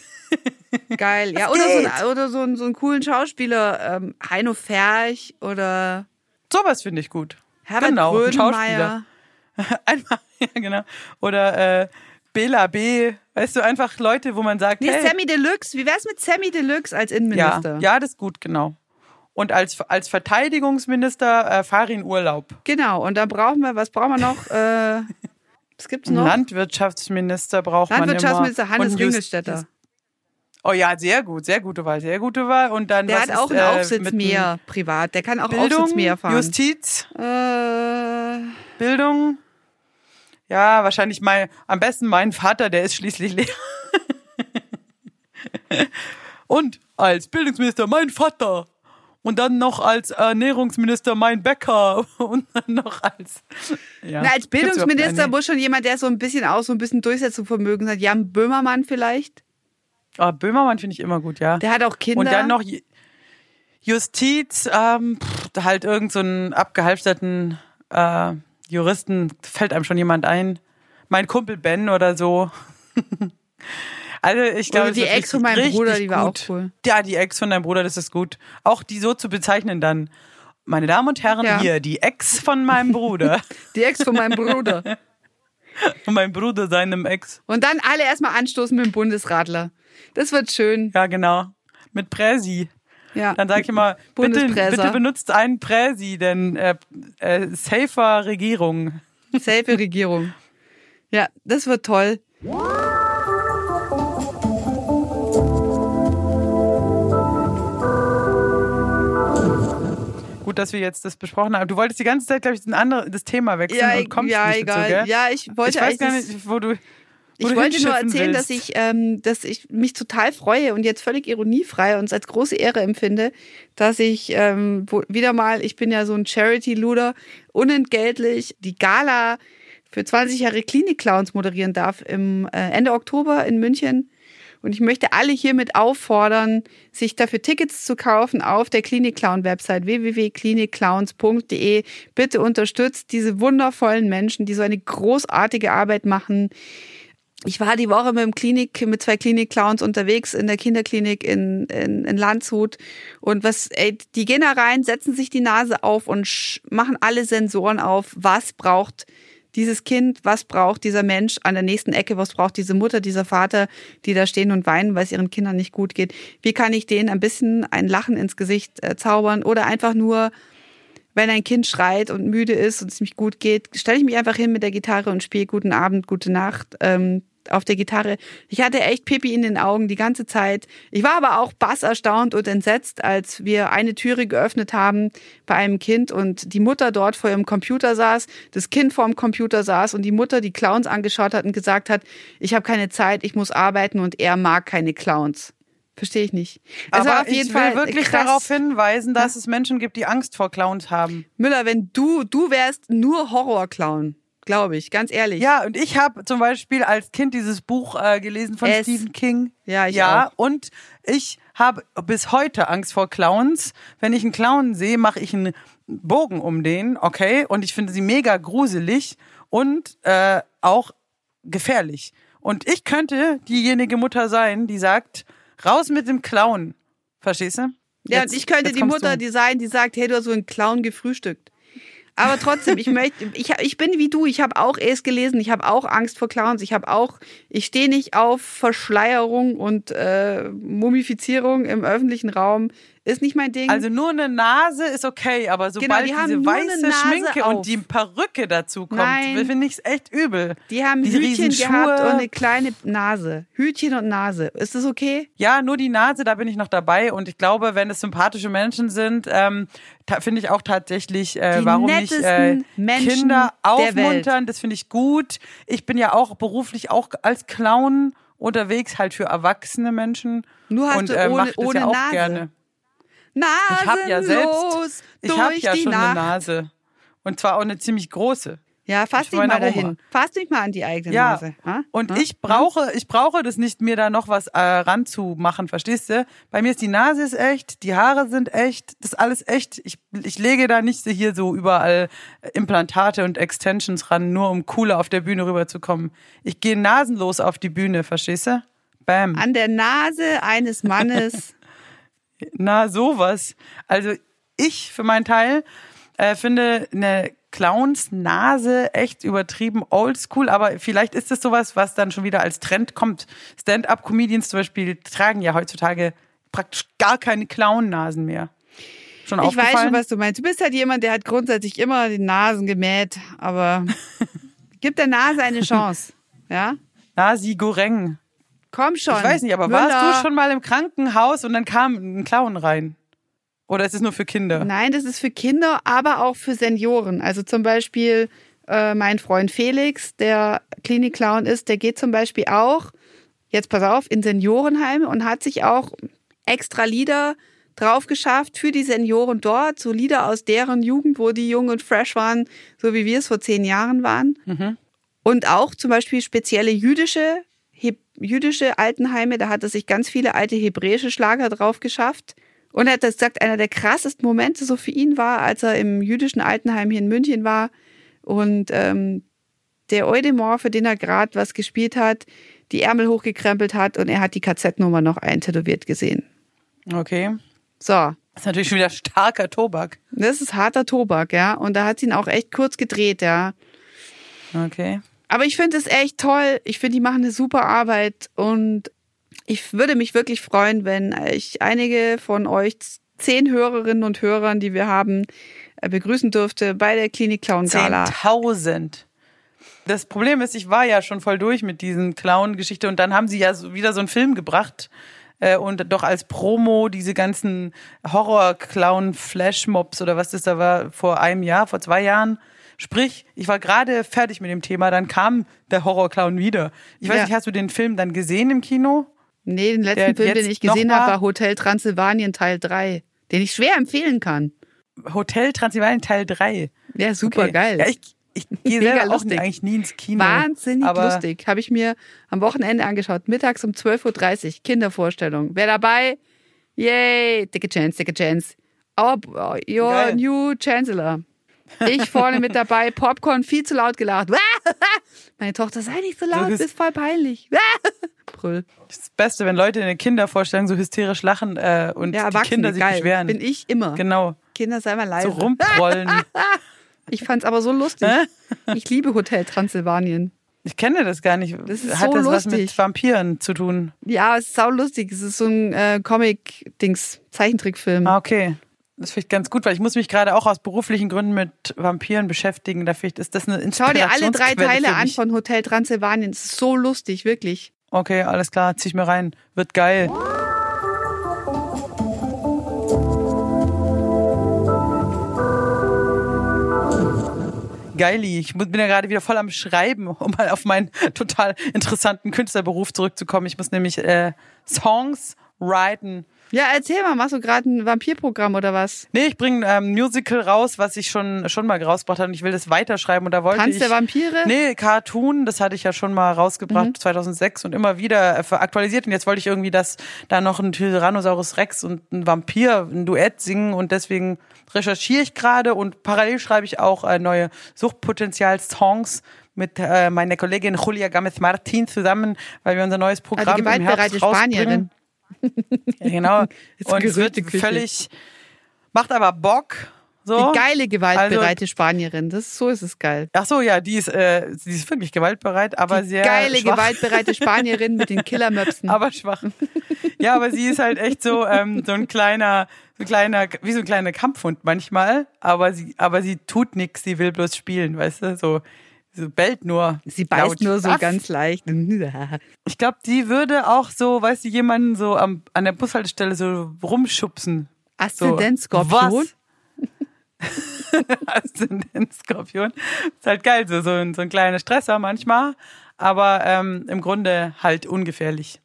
Geil. Ja, oder, so, ein, oder so, einen, so einen coolen Schauspieler, ähm, Heino Ferch oder Sowas finde ich gut. Herbert genau, ein Grönemeyer. Schauspieler. Einfach, ja genau. Oder äh, Bela B. Weißt du, einfach Leute, wo man sagt, Nee, hey, Sammy Deluxe. Wie wär's mit Sammy Deluxe als ja, Innenminister? ja, das ist gut, genau. Und als, als Verteidigungsminister äh, Farin Urlaub. Genau. Und da brauchen wir, was brauchen wir noch? äh, was gibt's noch? Landwirtschaftsminister braucht Landwirtschaftsminister man immer. Hannes Ringelstetter. Oh ja, sehr gut, sehr gute Wahl, sehr gute Wahl. Und dann Der hat ist, auch einen äh, Aufsitz mehr privat. Der kann auch Bildung, Aufsitz mehr fahren. Justiz, Äh, Bildung. Ja, wahrscheinlich mein, am besten mein Vater, der ist schließlich Lehrer. Und als Bildungsminister mein Vater. und dann noch als Ernährungsminister mein Bäcker und dann noch als ja. Na, als Bildungsminister muss schon jemand, der so ein bisschen auch so ein bisschen Durchsetzungsvermögen hat. Jan Böhmermann vielleicht. Ah, Böhmermann finde ich immer gut, ja. Der hat auch Kinder. Und dann noch Ju- Justiz, ähm, pff, halt irgend so einen abgehalfterten äh, Juristen, fällt einem schon jemand ein. Mein Kumpel Ben oder so. also ich glaube, die Ex von meinem Bruder, die war gut. auch cool. Ja, die Ex von deinem Bruder, das ist gut. Auch die so zu bezeichnen dann. Meine Damen und Herren, Ja. hier, die Ex von meinem Bruder. Die Ex von meinem Bruder. und mein Bruder seinem Ex. Und dann alle erstmal anstoßen mit dem Bundesradler. Das wird schön. Ja, genau. Mit Präsi. Ja. Dann sage ich immer, bitte, bitte benutzt einen Präsi, denn äh, äh, safer Regierung. Safe Regierung. Ja, das wird toll. Gut, dass wir jetzt das besprochen haben. Du wolltest die ganze Zeit, glaube ich, ein andere, das Thema wechseln Ja, und kommst ja nicht egal. dazu, gell? Ja, ich wollte ich weiß gar nicht, wo du Ich wollte nur erzählen, willst. dass ich, ähm, dass ich mich total freue und jetzt völlig ironiefrei und es als große Ehre empfinde, dass ich ähm, wo, wieder mal, ich bin ja so ein Charity-Luder, unentgeltlich die Gala für 20 Jahre Klinik-Clowns moderieren darf im äh, Ende Oktober in München. Und ich möchte alle hiermit auffordern, sich dafür Tickets zu kaufen auf der Klinik Clown Website www.klinikclowns.de. Bitte unterstützt diese wundervollen Menschen, die so eine großartige Arbeit machen. Ich war die Woche mit dem Klinik, mit zwei Klinik-Clowns unterwegs in der Kinderklinik in, in, in Landshut. Und was, ey, die gehen da rein, setzen sich die Nase auf und machen alle Sensoren auf. Was braucht dieses Kind? Was braucht dieser Mensch an der nächsten Ecke? Was braucht diese Mutter, dieser Vater, die da stehen und weinen, weil es ihren Kindern nicht gut geht? Wie kann ich denen ein bisschen ein Lachen ins Gesicht äh, zaubern oder einfach nur wenn ein Kind schreit und müde ist und es nicht gut geht, stelle ich mich einfach hin mit der Gitarre und spiele Guten Abend, Gute Nacht ähm, auf der Gitarre. Ich hatte echt Pipi in den Augen die ganze Zeit. Ich war aber auch bass erstaunt und entsetzt, als wir eine Türe geöffnet haben bei einem Kind und die Mutter dort vor ihrem Computer saß, das Kind vor dem Computer saß und die Mutter die Clowns angeschaut hat und gesagt hat, ich habe keine Zeit, ich muss arbeiten und er mag keine Clowns. Verstehe ich nicht. Es Aber auf jeden ich will Fall wirklich krass. darauf hinweisen, dass es Menschen gibt, die Angst vor Clowns haben. Müller, wenn du, du wärst nur Horrorclown, glaube ich, ganz ehrlich. Ja, und ich habe zum Beispiel als Kind dieses Buch äh, gelesen von Es. Stephen King. Ja, ich ja, auch. und ich habe bis heute Angst vor Clowns. Wenn ich einen Clown sehe, mache ich einen Bogen um den, okay? Und ich finde sie mega gruselig und äh, auch gefährlich. Und ich könnte diejenige Mutter sein, die sagt, raus mit dem Clown. Verstehst du? Ja, Jetzt- und ich könnte die Mutter, du. die sein, die sagt, hey, du hast so einen Clown gefrühstückt. Aber trotzdem, ich möchte, ich, ich bin wie du, ich habe auch es gelesen, ich habe auch Angst vor Clowns, ich habe auch, ich stehe nicht auf Verschleierung und äh, Mumifizierung im öffentlichen Raum, ist nicht mein Ding. Also nur eine Nase ist okay, aber sobald die haben diese weiße Schminke auf. und die Perücke dazu kommt, finde ich es echt übel. die haben diese Hütchen gehabt und eine kleine Nase. Hütchen und Nase. Ist das okay? Ja, nur die Nase, da bin ich noch dabei. Und ich glaube, wenn es sympathische Menschen sind, ähm, finde ich auch tatsächlich, äh, Die warum nicht äh, Kinder aufmuntern. Das finde ich gut. Ich bin ja auch beruflich auch als Clown unterwegs, halt für erwachsene Menschen. Nur hast und du äh, ohne- das ohne ja auch Nase. gerne. Nasenlos Ich habe ja selbst, ich habe ja die schon Nacht. eine Nase. Und zwar auch eine ziemlich große. Ja, fass Ich dich mal Oma. dahin. Fass dich mal an die eigene Ja, Nase. Ha? und Ha? ich brauche, ich brauche das nicht, mir da noch was äh, ranzumachen, verstehst du? Bei mir ist die Nase ist echt, die Haare sind echt, das ist alles echt. Ich, ich lege da nicht so hier so überall Implantate und Extensions ran, nur um cooler auf der Bühne rüberzukommen. Ich gehe nasenlos auf die Bühne, verstehst du? Bam. An der Nase eines Mannes. Na, sowas. Also ich für meinen Teil äh, finde eine Clowns Nase echt übertrieben oldschool, aber vielleicht ist es sowas, was dann schon wieder als Trend kommt. Stand-up-Comedians zum Beispiel tragen ja heutzutage praktisch gar keine Clown-Nasen mehr. Schon ich weiß schon, was du meinst. Du bist halt jemand, der hat grundsätzlich immer die Nasen gemäht, aber gib der Nase eine Chance. Ja? Nasi Goreng. Komm schon. Ich weiß nicht, aber Müller. warst du schon mal im Krankenhaus und dann kam ein Clown rein? Oder ist es nur für Kinder? Nein, das ist für Kinder, aber auch für Senioren. Also zum Beispiel äh, mein Freund Felix, der Klinik-Clown ist, der geht zum Beispiel auch, jetzt pass auf, in Seniorenheime und hat sich auch extra Lieder drauf geschafft für die Senioren dort, so Lieder aus deren Jugend, wo die jung und fresh waren, so wie wir es vor zehn Jahren waren. Und auch zum Beispiel spezielle jüdische, He jüdische Altenheime, da hat er sich ganz viele alte hebräische Schlager drauf geschafft. Und er hat gesagt, einer der krassesten Momente so für ihn war, als er im jüdischen Altenheim hier in München war und ähm, der Eudemor, für den er gerade was gespielt hat, die Ärmel hochgekrempelt hat und er hat die KZ-Nummer noch eintätowiert gesehen. Okay. So, Das ist natürlich schon wieder starker Tobak. das ist harter Tobak, ja. Und da hat sie ihn auch echt kurz gedreht, ja. Okay. Aber ich finde es echt toll. Ich finde, die machen eine super Arbeit und ich würde mich wirklich freuen, wenn ich einige von euch zehn Hörerinnen und Hörern, die wir haben, äh, begrüßen dürfte bei der Klinik Clown Gala. 10.000. Das Problem ist, ich war ja schon voll durch mit diesen Clown-Geschichte und dann haben sie ja wieder so einen Film gebracht äh, und doch als Promo diese ganzen Horror-Clown-Flashmobs oder was das da war vor einem Jahr, vor zwei Jahren. Sprich, ich war gerade fertig mit dem Thema, dann kam der Horror-Clown wieder. Ich weiß Ja. nicht, hast du den Film dann gesehen im Kino? Nee, den letzten Der Film, den ich gesehen habe, war Hotel Transsilvanien Teil 3, den ich schwer empfehlen kann. Hotel Transsilvanien Teil 3. Ja, super Okay. geil. Ja, ich ich gehe Mega selber auch lustig. eigentlich nie ins Kino. Wahnsinnig lustig. Habe ich mir am Wochenende angeschaut. Mittags um 12.30 Uhr. Kindervorstellung. Wer dabei? Yay. Dicke Chance, dicke Chance. Oh, oh, your Geil. new Chancellor. Ich vorne mit dabei. Popcorn viel zu laut gelacht. Meine Tochter, sei nicht so laut, Das- bist voll peinlich. Brüll. Das Beste, wenn Leute in der Kindervorstellung so hysterisch lachen äh, und Ja, die Kinder sich geil. beschweren. Bin ich immer. Genau. Kinder, sei mal So leise. rumprollen. Ich fand's aber so lustig. Ich liebe Hotel Transsilvanien. Ich kenne das gar nicht. Das ist Hat so das was lustig. mit Vampiren zu tun? Ja, es ist sau lustig. Es ist so ein äh, Comic-Dings, Zeichentrickfilm. Ah, okay. Das finde ich ganz gut, weil ich muss mich gerade auch aus beruflichen Gründen mit Vampiren beschäftigen. Da vielleicht ist das eine Schau dir alle drei Teile an von Hotel Transsilvanien. Es ist so lustig, wirklich. Okay, alles klar, zieh ich mir rein. Wird geil. Geili, ich bin ja gerade wieder voll am Schreiben, um mal auf meinen total interessanten Künstlerberuf zurückzukommen. Ich muss nämlich äh, Songs writen. Ja, erzähl mal, machst du gerade ein Vampirprogramm oder was? Nee, ich bringe ein ähm, Musical raus, was ich schon, schon mal rausgebracht habe und ich will das weiterschreiben und da wollte Tanz ich... der Vampire? Nee, Cartoon, das hatte ich ja schon mal rausgebracht, 2006 und immer wieder äh, aktualisiert und jetzt wollte ich irgendwie, dass da noch ein Tyrannosaurus Rex und ein Vampir ein Duett singen und deswegen recherchiere ich gerade und parallel schreibe ich auch äh, neue Suchtpotenzial-Songs mit äh, meiner Kollegin Julia Gamez Martin zusammen, weil wir unser neues Programm Also im Herbst rausbringen. Spanierin. Ja, genau. Und es wird Küche. völlig, macht aber Bock. So. Die geile, gewaltbereite Also- Spanierin. Das, so ist es geil. Ach so, ja, die ist, äh, die ist wirklich gewaltbereit, aber Die sehr geile, schwach. gewaltbereite Spanierin mit den Killermöpsen. aber schwach. Ja, aber sie ist halt echt so ähm, so ein kleiner, so ein kleiner, wie so ein kleiner Kampfhund manchmal. Aber sie, aber sie tut nix. Sie will bloß spielen, weißt du? So, so bellt nur. Sie beißt laut. nur so Aff. ganz leicht. Ich glaube, die würde auch so, weißt du, jemanden so am, an der Bushaltestelle so rumschubsen. So, Aszendent-Skorpion? was? Aszendent-Skorpion. Ist halt geil, so, so, ein, so ein kleiner Stresser manchmal. Aber ähm, im Grunde halt ungefährlich.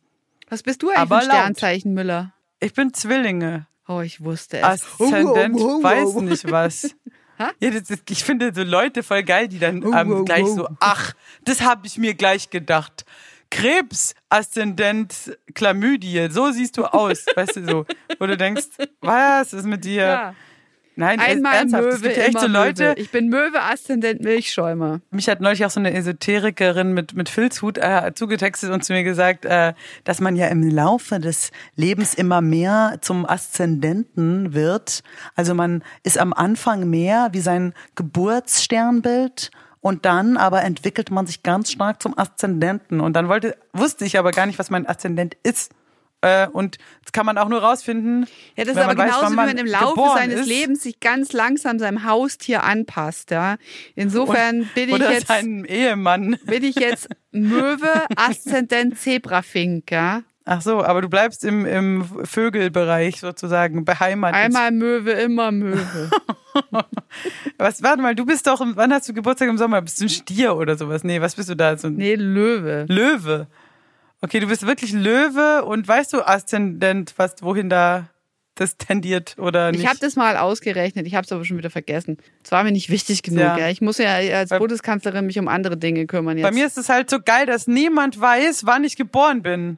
Was bist du eigentlich Aber für ein. Sternzeichen, Müller? Ich bin Zwillinge. Oh, ich wusste es. Aszendent, weiß nicht was. Ja, das ist, ich finde so Leute voll geil, die dann Oh, ähm, oh, gleich oh. so, ach, das habe ich mir gleich gedacht. Krebs, Aszendent, Chlamydie, so siehst du aus, weißt du so, wo du denkst, was ist mit dir? Ja. Nein, Einmal ernsthaft, es Möwe, gibt ja echt so Leute, Möwe. Ich bin Möwe, Aszendent, Milchschäumer. mich hat neulich auch so eine Esoterikerin mit, mit Filzhut äh, zugetextet und zu mir gesagt, äh, dass man ja im Laufe des Lebens immer mehr zum Aszendenten wird. Also man ist am Anfang mehr wie sein Geburtssternbild und dann aber entwickelt man sich ganz stark zum Aszendenten. Und dann wollte, wusste ich aber gar nicht, was mein Aszendent ist. Äh, und das kann man auch nur rausfinden. Ja, das ist aber weiß, genauso, wann wie man im Laufe seines ist. Lebens sich ganz langsam seinem Haustier anpasst, ja. Insofern bin ich Oder jetzt, seinem Ehemann. bin ich jetzt Möwe, Aszendent, Zebrafink, ja. Ach so, aber du bleibst im, im Vögelbereich sozusagen beheimatet. Einmal Möwe, immer Möwe. Was, warte mal, du bist doch, wann hast du Geburtstag im Sommer? Bist du ein Stier oder sowas? Nee, was bist du da? So ein Nee, Löwe. Löwe. Okay, du bist wirklich Löwe und weißt du Aszendent, was, wohin da das tendiert oder nicht? Ich habe das mal ausgerechnet, ich habe es aber schon wieder vergessen. Es war mir nicht wichtig genug. Ja. Ja. Ich muss ja als Bundeskanzlerin mich um andere Dinge kümmern jetzt. Bei mir ist es halt so geil, dass niemand weiß, wann ich geboren bin.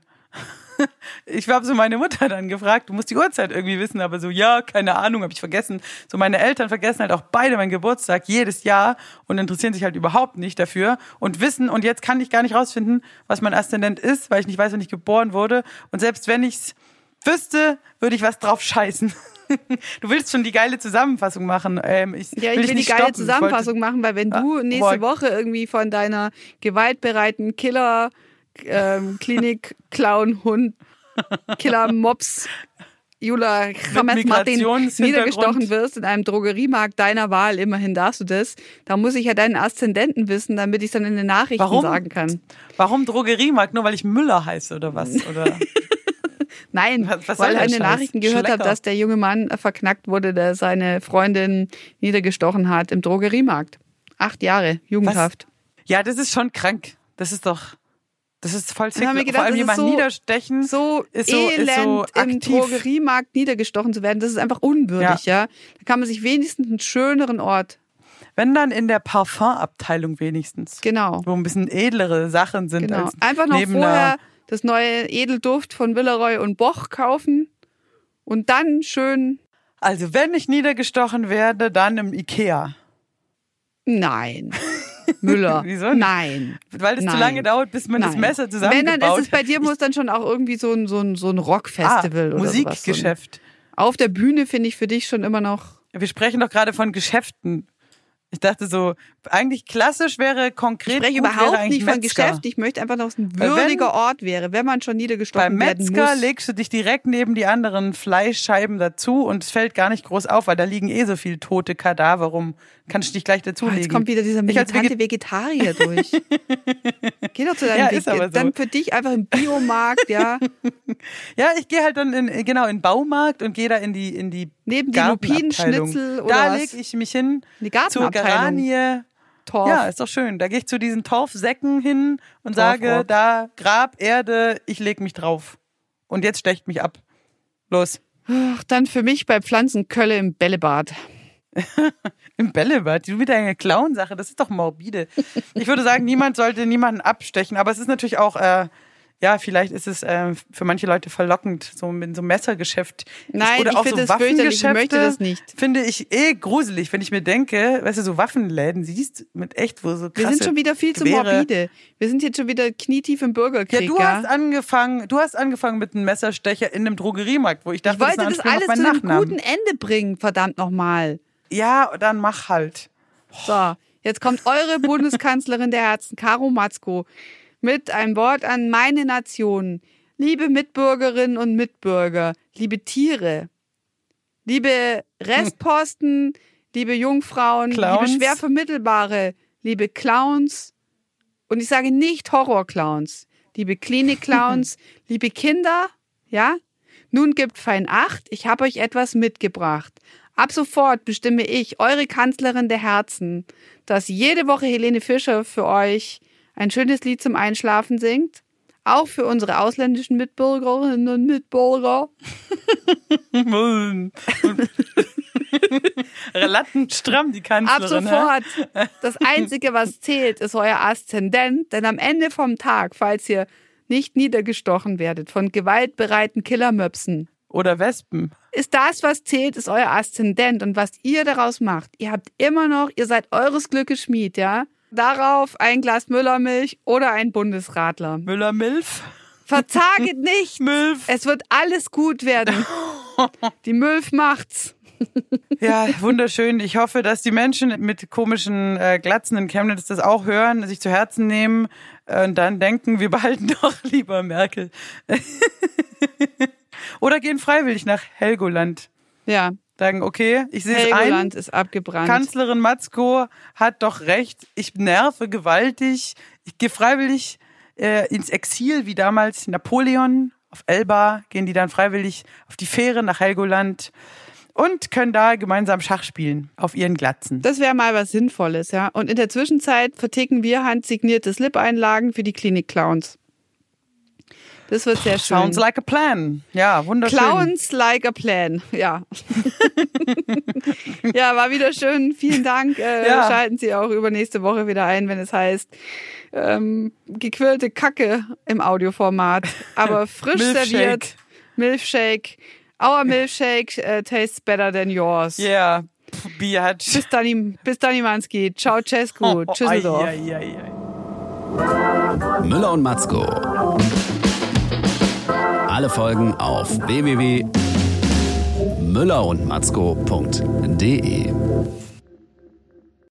Ich habe so meine Mutter dann gefragt, du musst die Uhrzeit irgendwie wissen, aber so, ja, keine Ahnung, habe ich vergessen. So meine Eltern vergessen halt auch beide meinen Geburtstag jedes Jahr und interessieren sich halt überhaupt nicht dafür und wissen, und jetzt kann ich gar nicht rausfinden, was mein Aszendent ist, weil ich nicht weiß, wann ich geboren wurde. Und selbst wenn ich's wüsste, würde ich was drauf scheißen. Du willst schon die geile Zusammenfassung machen. Ähm, ich ja, ich will will, die geile stoppen. Zusammenfassung machen, weil wenn du Ah, nächste boah. Woche irgendwie von deiner gewaltbereiten Killer ähm, Klinik Clown Hund Killer Mops Jula Rammers Martin niedergestochen wirst in einem Drogeriemarkt deiner Wahl, immerhin darfst du das, da muss ich ja deinen Aszendenten wissen, damit ich es dann in den Nachrichten Warum? sagen kann. Warum Drogeriemarkt? Nur weil ich Müller heiße oder was? Oder? Nein, Was- was weil ich in den? Nachrichten gehört habe, dass der junge Mann verknackt wurde, der seine Freundin niedergestochen hat im Drogeriemarkt. Acht Jahre, Jugendhaft. Ja, das ist schon krank. Das ist doch, das ist voll sick. haben wir gedacht, Vor allem jemand so- niederstechen. so ist so, elend ist so im. Drogeriemarkt niedergestochen zu werden, das ist einfach unwürdig, ja. Da kann man sich wenigstens einen schöneren Ort. Wenn dann in der Parfumabteilung wenigstens. Genau. Wo ein bisschen edlere Sachen sind Genau. als Einfach noch vorher das neue Edelduft von Villeroy und Boch kaufen und dann schön. Also wenn ich niedergestochen werde, dann im Ikea. Nein. Müller. Wieso? Nein. Weil es zu lange dauert, bis man das Nein. Messer Wenn, zusammengebaut dann ist es bei hat. dir, muss dann schon auch irgendwie so ein, so ein, so ein Rockfestival ah, oder sowas. So Musikgeschäft. Auf der Bühne finde ich für dich schon immer noch. Wir sprechen doch gerade von Geschäften. Ich dachte so, eigentlich klassisch wäre konkret. Ich spreche überhaupt nicht von Metzger. Geschäft. Ich möchte einfach, dass es ein wenn- würdiger Ort wäre, wenn man schon Beim niedergestochen werden Metzger muss. legst du dich direkt neben die anderen Fleischscheiben dazu und es fällt gar nicht groß auf, weil da liegen eh so viele tote Kadaver rum. Kannst du dich gleich Oh, dazulegen. jetzt kommt wieder dieser militante Veget- Vegetarier durch. Geh doch zu deinem Ja, ist aber so. Dann für dich einfach im Biomarkt, ja. Ja, ich gehe halt dann in, genau in den Baumarkt und gehe da in die in die Neben die. Lupinenschnitzel oder Da lege ich mich hin Die zur. Geranie. Torf. Ja, ist doch schön. Da gehe ich zu diesen Torfsäcken hin und sage, Torfrock. da Grab, Erde, ich leg mich drauf. Und jetzt stecht mich ab. Los. Ach, dann für mich bei Pflanzenkölle im Bällebad. Im Bällebad, du mit deiner Clown-Sache, das ist doch morbide. Ich würde sagen, niemand sollte niemanden abstechen, aber es ist natürlich auch, äh, ja, vielleicht ist es äh, für manche Leute verlockend, so mit so einem Messergeschäft. Nein, Oder ich auch finde so das ich möchte das nicht. Finde ich eh gruselig, wenn ich mir denke, weißt du, so Waffenläden siehst mit echt, wo so krasse Wir sind schon wieder viel zu Gewehre. morbide. Wir sind jetzt schon wieder knietief im Ja, Bürgerkrieg. du hast angefangen, du hast angefangen mit einem Messerstecher in einem Drogeriemarkt, wo ich dachte, ich wollte das das alles zu einem guten. Ende bringen, verdammt nochmal. Ja, dann mach halt. So, jetzt kommt eure Bundeskanzlerin der Herzen, Caro Matzko, mit einem Wort an meine Nation. Liebe Mitbürgerinnen und Mitbürger, liebe Tiere, liebe Restposten, liebe Jungfrauen, Clowns. liebe schwer vermittelbare, liebe Clowns und ich sage nicht Horrorclowns, liebe Klinik-Clowns, liebe Kinder, ja? Nun gibt fein Acht, ich habe euch etwas mitgebracht. Ab sofort bestimme ich, eure Kanzlerin der Herzen, dass jede Woche Helene Fischer für euch ein schönes Lied zum Einschlafen singt. Auch für unsere ausländischen Mitbürgerinnen und Mitbürger. Lattenstramm, die Ab Kanzlerin. hä? sofort. Das Einzige, was zählt, ist euer Aszendent. Denn am Ende vom Tag, falls ihr nicht niedergestochen werdet von gewaltbereiten Killermöpsen, Oder Wespen. ist das, was zählt, ist euer Aszendent und was ihr daraus macht. Ihr habt immer noch, ihr seid eures Glückes Schmied, ja? Darauf ein Glas Müllermilch oder ein Bundesradler. Müller-Milf. Verzaget nicht. Milf. Es wird alles gut werden. Die Milf macht's. Ja, wunderschön. Ich hoffe, dass die Menschen mit komischen äh, Glatzen in Chemnitz das auch hören, sich zu Herzen nehmen äh, und dann denken, wir behalten doch lieber Merkel. Oder gehen freiwillig nach Helgoland. Ja, Sagen, okay, ich sehe es ein. Helgoland ist abgebrannt. Kanzlerin Matzko hat doch recht. Ich nerve gewaltig. Ich gehe freiwillig äh, ins Exil, wie damals Napoleon. Auf Elba gehen die dann freiwillig auf die Fähre nach Helgoland und können da gemeinsam Schach spielen auf ihren Glatzen. Das wäre mal was Sinnvolles, ja. Und in der Zwischenzeit verticken wir handsignierte Slip-Einlagen für die Klinik-Clowns. Das wird sehr schön. Sounds like a plan. Ja, wunderschön. Clowns like a plan. Ja. ja, war wieder schön. Vielen Dank. Äh, Ja. Schalten Sie auch übernächste Woche wieder ein, wenn es heißt ähm, gequirlte Kacke im Audioformat, aber frisch Milkshake. serviert. Milkshake. Our Milkshake äh, tastes better than yours. Yeah. Biatch. Bis dann, bis dann, Imanski. Ciao, Cescu. Ai, ai, ai, ai. Müller und Matzko. Alle Folgen auf www.müllerundmatzko.de.